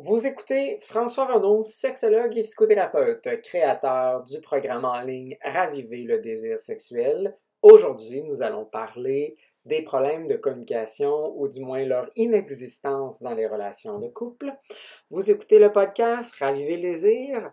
Vous écoutez François Renaud, sexologue et psychothérapeute, créateur du programme en ligne Raviver le désir sexuel. Aujourd'hui, nous allons parler des problèmes de communication ou du moins leur inexistence dans les relations de couple. Vous écoutez le podcast Raviver le désir.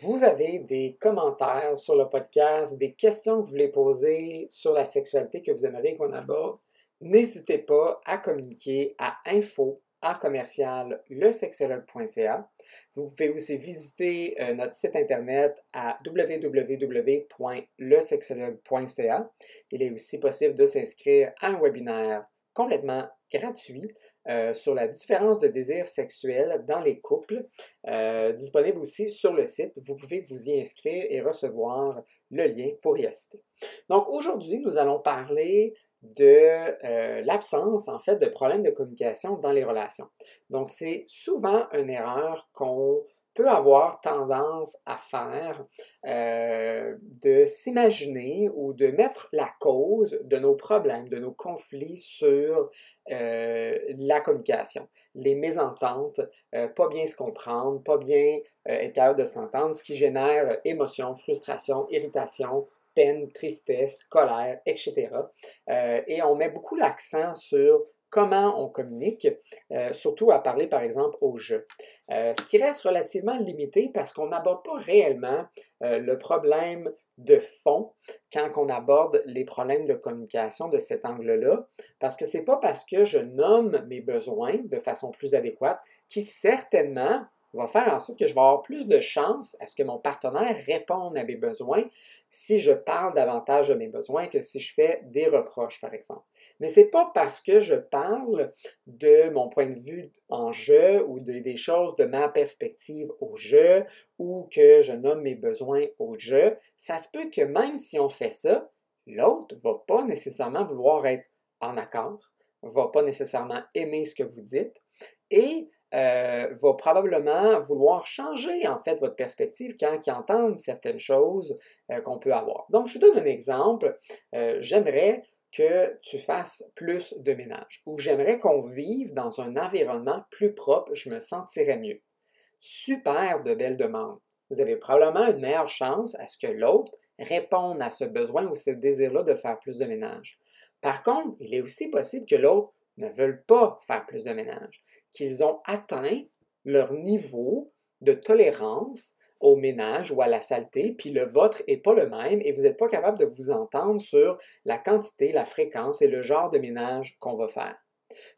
Vous avez des commentaires sur le podcast, des questions que vous voulez poser sur la sexualité que vous aimeriez qu'on aborde, n'hésitez pas à communiquer à info commercial lesexologue.ca. Vous pouvez aussi visiter euh, notre site internet à www.lesexologue.ca. Il est aussi possible de s'inscrire à un webinaire complètement gratuit euh, sur la différence de désir sexuel dans les couples, euh, disponible aussi sur le site. Vous pouvez vous y inscrire et recevoir le lien pour y assister. Donc aujourd'hui, nous allons parler de euh, l'absence, en fait, de problèmes de communication dans les relations. Donc, c'est souvent une erreur qu'on peut avoir tendance à faire euh, de s'imaginer ou de mettre la cause de nos problèmes, de nos conflits sur euh, la communication, les mésententes, euh, pas bien se comprendre, pas bien être capable de s'entendre, ce qui génère émotion, frustration, irritation, peine, tristesse, colère, etc. et on met beaucoup l'accent sur comment on communique, euh, surtout à parler par exemple au jeu. Euh, ce qui reste relativement limité parce qu'on n'aborde pas réellement euh, le problème de fond quand on aborde les problèmes de communication de cet angle-là, parce que ce n'est pas parce que je nomme mes besoins de façon plus adéquate qui certainement va faire en sorte que je vais avoir plus de chances à ce que mon partenaire réponde à mes besoins si je parle davantage de mes besoins que si je fais des reproches, par exemple. Mais ce n'est pas parce que je parle de mon point de vue en jeu ou des choses de ma perspective au jeu ou que je nomme mes besoins au jeu. Ça se peut que même si on fait ça, l'autre ne va pas nécessairement vouloir être en accord, ne va pas nécessairement aimer ce que vous dites et euh, va probablement vouloir changer en fait votre perspective quand il entend certaines choses euh, qu'on peut avoir. Donc, je vous donne un exemple. Euh, j'aimerais que tu fasses plus de ménage ou j'aimerais qu'on vive dans un environnement plus propre, je me sentirais mieux. Super de belles demandes. Vous avez probablement une meilleure chance à ce que l'autre réponde à ce besoin ou ce désir-là de faire plus de ménage. Par contre, il est aussi possible que l'autre ne veuille pas faire plus de ménage qu'ils ont atteint leur niveau de tolérance au ménage ou à la saleté, puis le vôtre n'est pas le même et vous n'êtes pas capable de vous entendre sur la quantité, la fréquence et le genre de ménage qu'on va faire.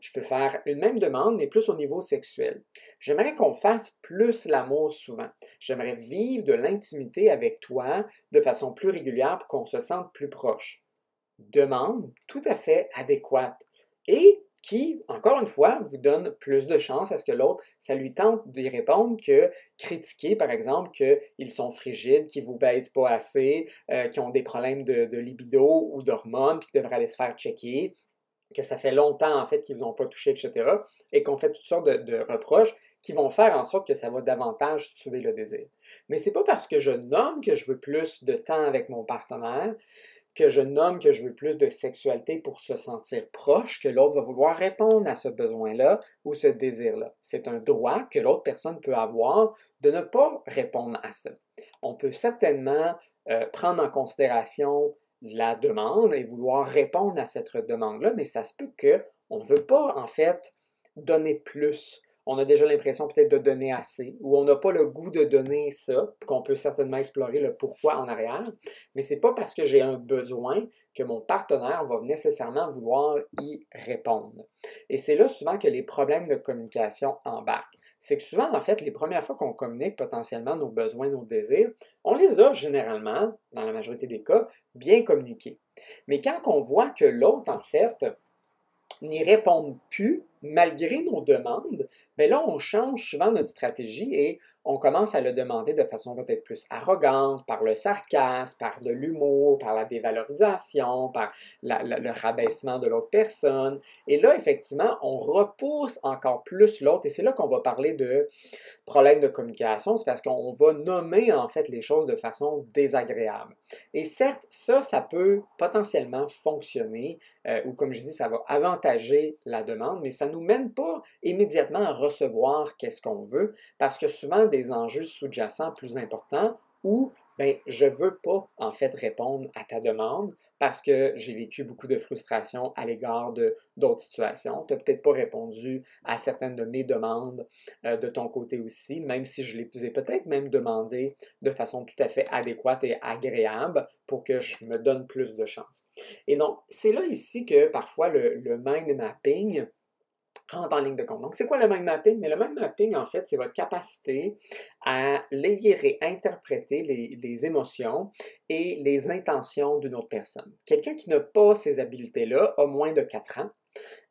Je peux faire une même demande, mais plus au niveau sexuel. J'aimerais qu'on fasse plus l'amour souvent. J'aimerais vivre de l'intimité avec toi de façon plus régulière pour qu'on se sente plus proche. Demande tout à fait adéquate. Et qui, encore une fois, vous donne plus de chance à ce que l'autre, ça lui tente d'y répondre que critiquer, par exemple, qu'ils sont frigides, qu'ils ne vous baissent pas assez, euh, qu'ils ont des problèmes de, libido ou d'hormones, puis qu'ils devraient aller se faire checker, que ça fait longtemps, en fait, qu'ils ne vous ont pas touché, etc., et qu'on fait toutes sortes de, de, reproches qui vont faire en sorte que ça va davantage tuer le désir. Mais ce n'est pas parce que je nomme que je veux plus de temps avec mon partenaire, que je nomme que je veux plus de sexualité pour se sentir proche, que l'autre va vouloir répondre à ce besoin-là ou ce désir-là. C'est un droit que l'autre personne peut avoir de ne pas répondre à ça. On peut certainement euh, prendre en considération la demande et vouloir répondre à cette demande-là, mais ça se peut qu'on ne veut pas en fait donner plus on a déjà l'impression peut-être de donner assez, ou on n'a pas le goût de donner ça, qu'on peut certainement explorer le pourquoi en arrière, mais ce n'est pas parce que j'ai un besoin que mon partenaire va nécessairement vouloir y répondre. Et c'est là souvent que les problèmes de communication embarquent. C'est que souvent, en fait, les premières fois qu'on communique potentiellement nos besoins, nos désirs, on les a généralement, dans la majorité des cas, bien communiqués. Mais quand on voit que l'autre, en fait, n'y répondent plus malgré nos demandes, mais ben là, on change souvent notre stratégie et on commence à le demander de façon peut-être plus arrogante, par le sarcasme, par de l'humour, par la dévalorisation, par le rabaissement de l'autre personne. Et là, effectivement, on repousse encore plus l'autre. Et c'est là qu'on va parler de problème de communication. C'est parce qu'on va nommer en fait les choses de façon désagréable. Et certes, ça, ça peut potentiellement fonctionner, euh, ou comme je dis, ça va avantager la demande, mais ça ne nous mène pas immédiatement à recevoir qu'est-ce qu'on veut, parce que souvent des enjeux sous-jacents plus importants ou ben, je ne veux pas en fait répondre à ta demande parce que j'ai vécu beaucoup de frustration à l'égard de d'autres situations. Tu n'as peut-être pas répondu à certaines de mes demandes euh, de ton côté aussi, même si je les ai peut-être même demandé de façon tout à fait adéquate et agréable pour que je me donne plus de chance. Et donc, c'est là ici que parfois le, le mind mapping rentre en ligne de compte. Donc, c'est quoi le mind mapping? Mais le mind mapping, en fait, c'est votre capacité à lire et interpréter les, émotions et les intentions d'une autre personne. Quelqu'un qui n'a pas ces habiletés-là a moins de 4 ans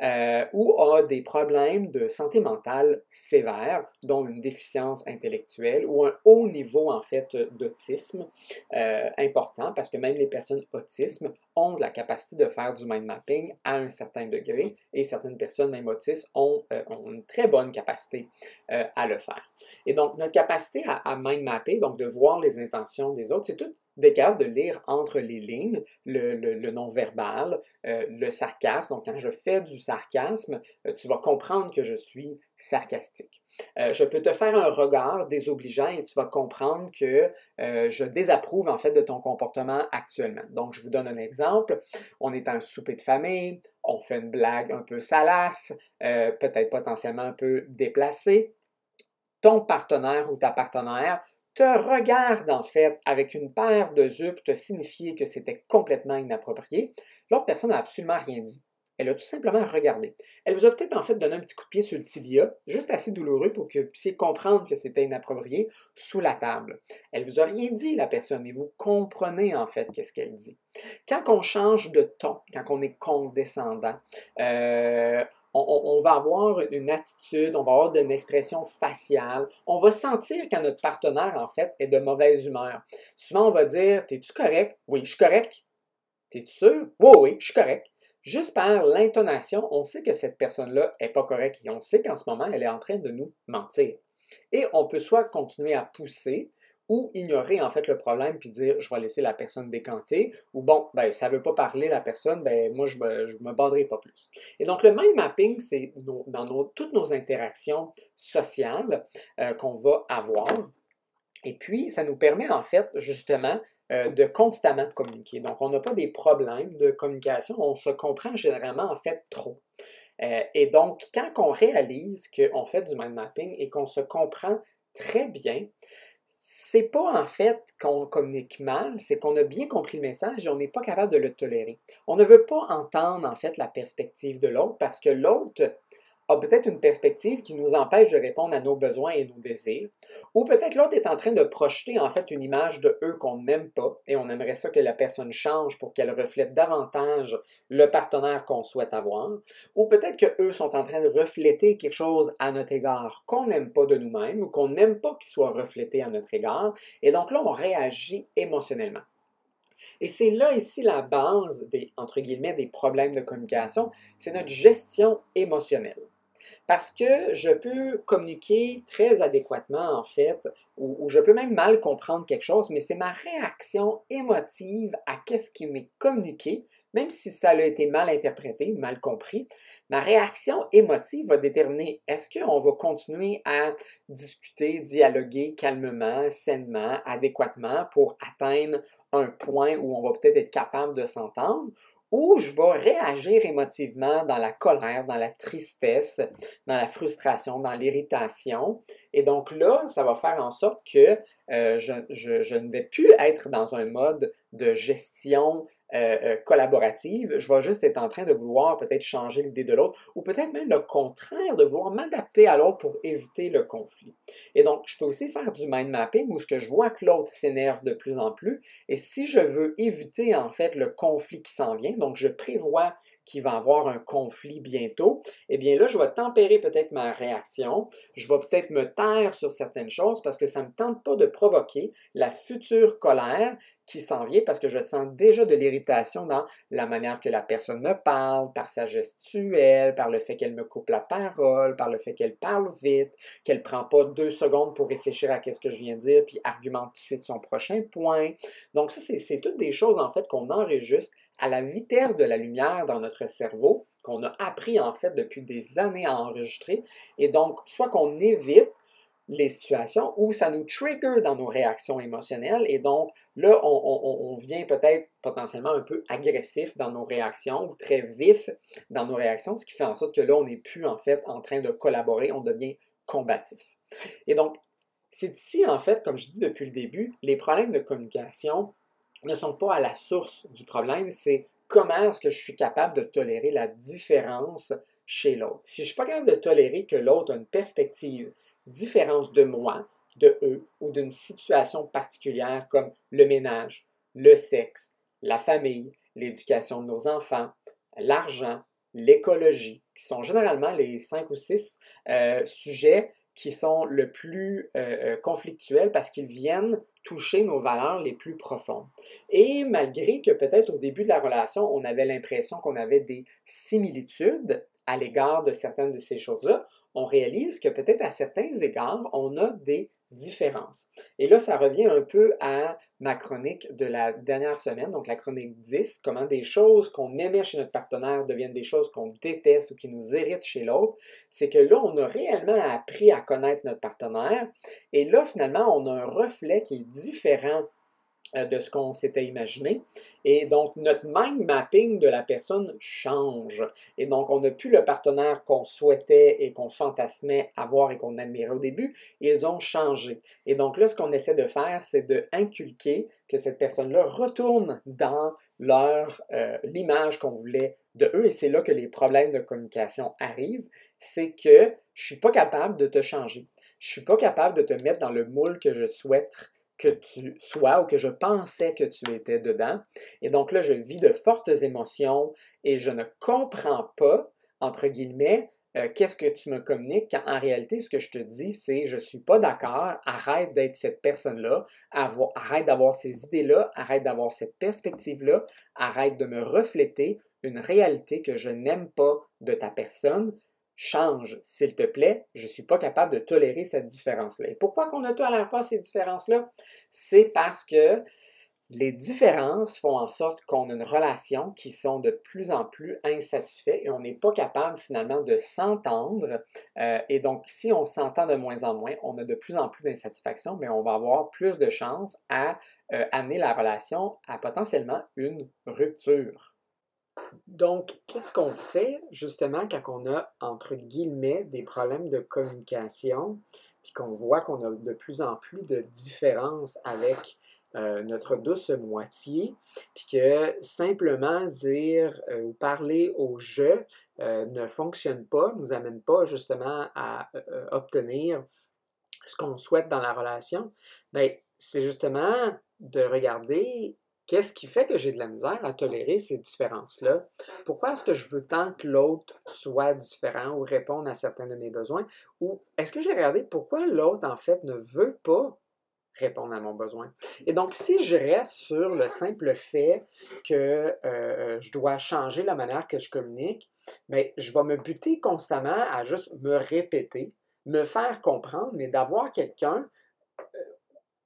euh, ou a des problèmes de santé mentale sévères, dont une déficience intellectuelle ou un haut niveau en fait d'autisme euh, important, parce que même les personnes autismes ont la capacité de faire du mind mapping à un certain degré, et certaines personnes même autistes ont, euh, une très bonne capacité à le faire. Et donc notre capacité à, mind mapper, donc de voir les intentions des autres, c'est tout d'être de lire entre les lignes le, non-verbal, euh, le sarcasme. Donc, quand je fais du sarcasme, euh, tu vas comprendre que je suis sarcastique. Euh, je peux te faire un regard désobligeant et tu vas comprendre que je désapprouve en fait de ton comportement actuellement. Donc, je vous donne un exemple. On est à un souper de famille, on fait une blague un peu salace, peut-être potentiellement un peu déplacée. Ton partenaire ou ta partenaire te regarde en fait avec une paire de yeux pour te signifier que c'était complètement inapproprié, l'autre personne n'a absolument rien dit. Elle a tout simplement regardé. Elle vous a peut-être en fait donné un petit coup de pied sur le tibia, juste assez douloureux pour que vous puissiez comprendre que c'était inapproprié sous la table. Elle vous a rien dit, la personne, mais vous comprenez en fait qu'est-ce qu'elle dit. Quand on change de ton, quand on est condescendant, euh, on, va avoir une attitude, on va avoir une expression faciale. On va sentir quand notre partenaire, en fait, est de mauvaise humeur. Souvent, on va dire T'es-tu correct Oui, je suis correct. T'es-tu sûr? Oui, oui, je suis correct. Juste par l'intonation, on sait que cette personne-là n'est pas correcte et on sait qu'en ce moment, elle est en train de nous mentir. Et on peut soit continuer à pousser ou ignorer en fait le problème puis dire je vais laisser la personne décanter ou bon ben ça veut pas parler la personne ben moi je me, je me banderai pas plus. Et donc le mind mapping c'est dans toutes nos interactions sociales euh, qu'on va avoir et puis ça nous permet en fait justement euh, de constamment communiquer. Donc on n'a pas des problèmes de communication, on se comprend généralement en fait trop. Euh, et donc quand on réalise qu'on fait du mind mapping et qu'on se comprend très bien, c'est pas en fait qu'on communique mal, c'est qu'on a bien compris le message et on n'est pas capable de le tolérer. On ne veut pas entendre en fait la perspective de l'autre parce que l'autre a peut-être une perspective qui nous empêche de répondre à nos besoins et nos désirs, ou peut-être l'autre est en train de projeter en fait une image de eux qu'on n'aime pas et on aimerait ça que la personne change pour qu'elle reflète davantage le partenaire qu'on souhaite avoir, ou peut-être que eux sont en train de refléter quelque chose à notre égard qu'on n'aime pas de nous-mêmes ou qu'on n'aime pas qu'il soit reflété à notre égard, et donc là on réagit émotionnellement. Et c'est là ici la base des, entre guillemets, des problèmes de communication, c'est notre gestion émotionnelle. Parce que je peux communiquer très adéquatement, en fait, ou, je peux même mal comprendre quelque chose, mais c'est ma réaction émotive à ce qui m'est communiqué, même si ça a été mal interprété, mal compris, ma réaction émotive va déterminer est-ce qu'on va continuer à discuter, dialoguer calmement, sainement, adéquatement pour atteindre un point où on va peut-être être capable de s'entendre, ou je vais réagir émotivement dans la colère, dans la tristesse, dans la frustration, dans l'irritation. Et donc là, ça va faire en sorte que euh, je, ne vais plus être dans un mode de gestion euh, euh, collaborative, je vais juste être en train de vouloir peut-être changer l'idée de l'autre, ou peut-être même le contraire, de vouloir m'adapter à l'autre pour éviter le conflit. Et donc, je peux aussi faire du mind mapping où ce que je vois que l'autre s'énerve de plus en plus, et si je veux éviter en fait le conflit qui s'en vient, donc je prévois qu'il va avoir un conflit bientôt, eh bien là, je vais tempérer peut-être ma réaction, je vais peut-être me taire sur certaines choses parce que ça ne me tente pas de provoquer la future colère qui s'en vient parce que je sens déjà de l'irritation dans la manière que la personne me parle, par sa gestuelle, par le fait qu'elle me coupe la parole, par le fait qu'elle parle vite, qu'elle ne prend pas deux secondes pour réfléchir à ce que je viens de dire, puis argumente tout de suite son prochain point. Donc ça, c'est toutes des choses en fait qu'on enregistre à la vitesse de la lumière dans notre cerveau, qu'on a appris en fait depuis des années à enregistrer. Et donc, soit qu'on évite les situations où ça nous trigger dans nos réactions émotionnelles et donc là, on, vient peut-être potentiellement un peu agressif dans nos réactions ou très vif dans nos réactions, ce qui fait en sorte que là, on n'est plus en fait en train de collaborer, on devient combatif. Et donc, c'est ici en fait, comme je dis depuis le début, les problèmes de communication ne sont pas à la source du problème, c'est comment est-ce que je suis capable de tolérer la différence chez l'autre. Si je ne suis pas capable de tolérer que l'autre a une perspective différente de moi, de eux ou d'une situation particulière comme le ménage, le sexe, la famille, l'éducation de nos enfants, l'argent, l'écologie, qui sont généralement les cinq ou six euh, sujets qui sont le plus euh, euh, conflictuels parce qu'ils viennent toucher nos valeurs les plus profondes. Et malgré que peut-être au début de la relation, on avait l'impression qu'on avait des similitudes à l'égard de certaines de ces choses-là, on réalise que peut-être à certains égards, on a des différences. Et là, ça revient un peu à ma chronique de la dernière semaine, donc la chronique 10, comment des choses qu'on aimait chez notre partenaire deviennent des choses qu'on déteste ou qui nous irritent chez l'autre. C'est que là, on a réellement appris à connaître notre partenaire. Et là, finalement, on a un reflet qui est différent de ce qu'on s'était imaginé. Et donc, notre mind mapping de la personne change. Et donc, on n'a plus le partenaire qu'on souhaitait et qu'on fantasmait avoir et qu'on admirait au début. Ils ont changé. Et donc là, ce qu'on essaie de faire, c'est de inculquer que cette personne-là retourne dans leur euh, l'image qu'on voulait de eux. Et c'est là que les problèmes de communication arrivent. C'est que je ne suis pas capable de te changer. Je ne suis pas capable de te mettre dans le moule que je souhaite que tu sois ou que je pensais que tu étais dedans. Et donc là, je vis de fortes émotions et je ne comprends pas, entre guillemets, euh, qu'est-ce que tu me communiques quand en réalité, ce que je te dis, c'est je ne suis pas d'accord, arrête d'être cette personne-là, arrête d'avoir ces idées-là, arrête d'avoir cette perspective-là, arrête de me refléter une réalité que je n'aime pas de ta personne, change, s'il te plaît. Je ne suis pas capable de tolérer cette différence-là. Et pourquoi qu'on ne tolère pas ces différences-là? C'est parce que les différences font en sorte qu'on a une relation qui sont de plus en plus insatisfaits et on n'est pas capable finalement de s'entendre. Euh, et donc, si on s'entend de moins en moins, on a de plus en plus d'insatisfaction, mais on va avoir plus de chances à euh, amener la relation à potentiellement une rupture. Donc, qu'est-ce qu'on fait justement quand on a, entre guillemets, des problèmes de communication, puis qu'on voit qu'on a de plus en plus de différences avec euh, notre douce moitié, puis que simplement dire euh, ou parler au jeu euh, ne fonctionne pas, nous amène pas justement à obtenir ce qu'on souhaite dans la relation, bien, c'est justement de regarder Qu'est-ce qui fait que j'ai de la misère à tolérer ces différences-là? Pourquoi est-ce que je veux tant que l'autre soit différent ou réponde à certains de mes besoins? Ou est-ce que j'ai regardé pourquoi l'autre, en fait, ne veut pas répondre à mon besoin? Et donc, si je reste sur le simple fait que euh, je dois changer la manière que je communique, bien, je vais me buter constamment à juste me répéter, me faire comprendre, mais d'avoir quelqu'un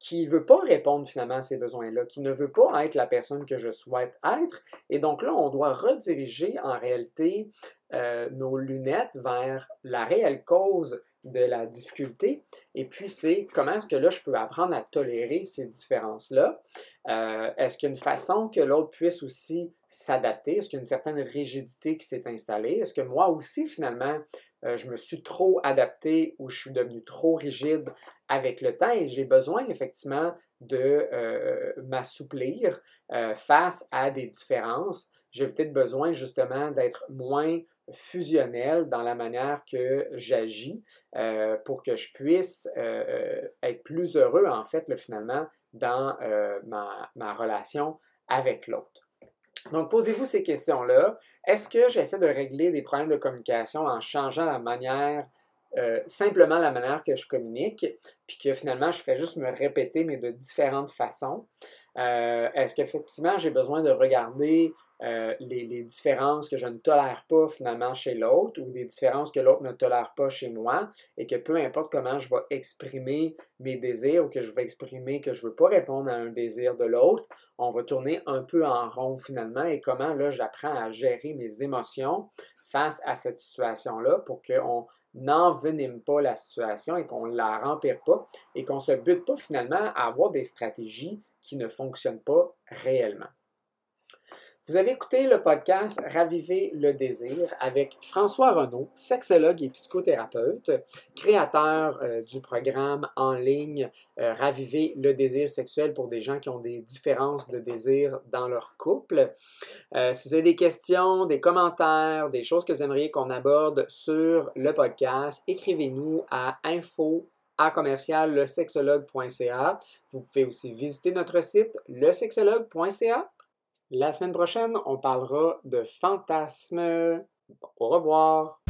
qui ne veut pas répondre finalement à ces besoins-là, qui ne veut pas être la personne que je souhaite être. Et donc là, on doit rediriger en réalité euh, nos lunettes vers la réelle cause de la difficulté. Et puis, c'est comment est-ce que là, je peux apprendre à tolérer ces différences-là? Euh, est-ce qu'il y a une façon que l'autre puisse aussi s'adapter? Est-ce qu'il y a une certaine rigidité qui s'est installée? Est-ce que moi aussi, finalement, euh, je me suis trop adapté ou je suis devenu trop rigide avec le temps et j'ai besoin effectivement de m'assouplir face à des différences. J'ai peut-être besoin justement d'être moins fusionnel dans la manière que j'agis pour que je puisse être plus heureux, en fait, finalement, dans ma, relation avec l'autre. Donc, posez-vous ces questions-là. Est-ce que j'essaie de régler des problèmes de communication en changeant la manière, simplement la manière que je communique, puis que finalement, je fais juste me répéter, mais de différentes façons? Est-ce qu'effectivement, j'ai besoin de regarder les, différences que je ne tolère pas finalement chez l'autre ou des différences que l'autre ne tolère pas chez moi et que peu importe comment je vais exprimer mes désirs ou que je vais exprimer que je ne veux pas répondre à un désir de l'autre, on va tourner un peu en rond finalement et comment là j'apprends à gérer mes émotions face à cette situation-là pour qu'on n'envenime pas la situation et qu'on ne la rempire pas et qu'on ne se bute pas finalement à avoir des stratégies qui ne fonctionnent pas réellement. Vous avez écouté le podcast Raviver le désir avec François Renaud, sexologue et psychothérapeute, créateur euh, du programme en ligne euh, Raviver le désir sexuel pour des gens qui ont des différences de désir dans leur couple. Euh, si vous avez des questions, des commentaires, des choses que vous aimeriez qu'on aborde sur le podcast, écrivez-nous à info à commercial lesexologue.ca. Vous pouvez aussi visiter notre site lesexologue.ca la semaine prochaine, on parlera de fantasmes. Au revoir.